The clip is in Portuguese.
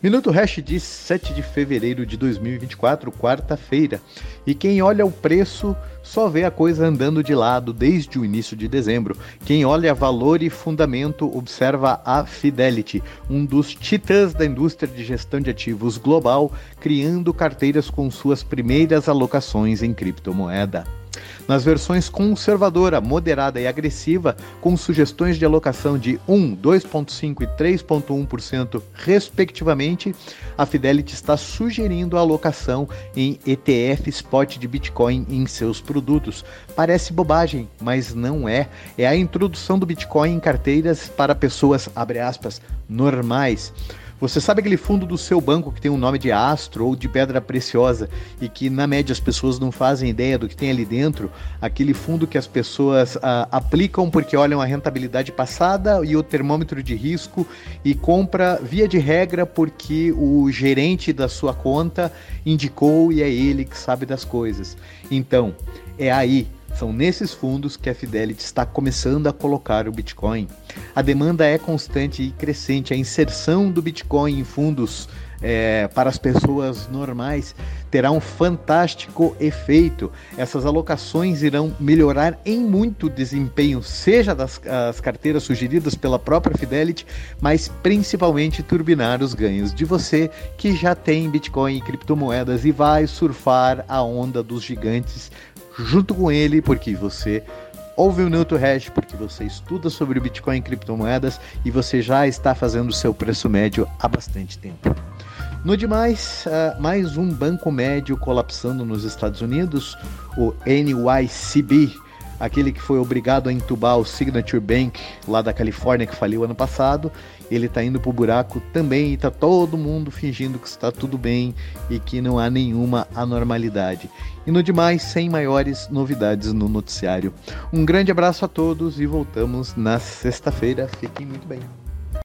Minuto Hash de 7 de fevereiro de 2024, quarta-feira. E quem olha o preço só vê a coisa andando de lado desde o início de dezembro. Quem olha valor e fundamento observa a Fidelity, um dos titãs da indústria de gestão de ativos global, criando carteiras com suas primeiras alocações em criptomoeda nas versões conservadora, moderada e agressiva, com sugestões de alocação de 1, 2,5% e 3,1%, respectivamente, a Fidelity está sugerindo a alocação em ETF spot de Bitcoin em seus produtos. Parece bobagem, mas não é. É a introdução do Bitcoin em carteiras para pessoas, abre aspas, normais. Você sabe aquele fundo do seu banco que tem um nome de astro ou de pedra preciosa e que na média as pessoas não fazem ideia do que tem ali dentro? Aquele fundo que as pessoas ah, aplicam porque olham a rentabilidade passada e o termômetro de risco e compra via de regra porque o gerente da sua conta indicou e é ele que sabe das coisas. Então, é aí são nesses fundos que a Fidelity está começando a colocar o Bitcoin. A demanda é constante e crescente. A inserção do Bitcoin em fundos é, para as pessoas normais terá um fantástico efeito. Essas alocações irão melhorar em muito o desempenho, seja das as carteiras sugeridas pela própria Fidelity, mas principalmente turbinar os ganhos de você que já tem Bitcoin e criptomoedas e vai surfar a onda dos gigantes junto com ele, porque você ouve o Newton Hash, porque você estuda sobre o Bitcoin e criptomoedas e você já está fazendo o seu preço médio há bastante tempo. No demais, uh, mais um banco médio colapsando nos Estados Unidos, o NYCB, aquele que foi obrigado a entubar o Signature Bank lá da Califórnia que faliu ano passado, ele está indo pro buraco também e tá todo mundo fingindo que está tudo bem e que não há nenhuma anormalidade. E no demais, sem maiores novidades no noticiário. Um grande abraço a todos e voltamos na sexta-feira. Fiquem muito bem.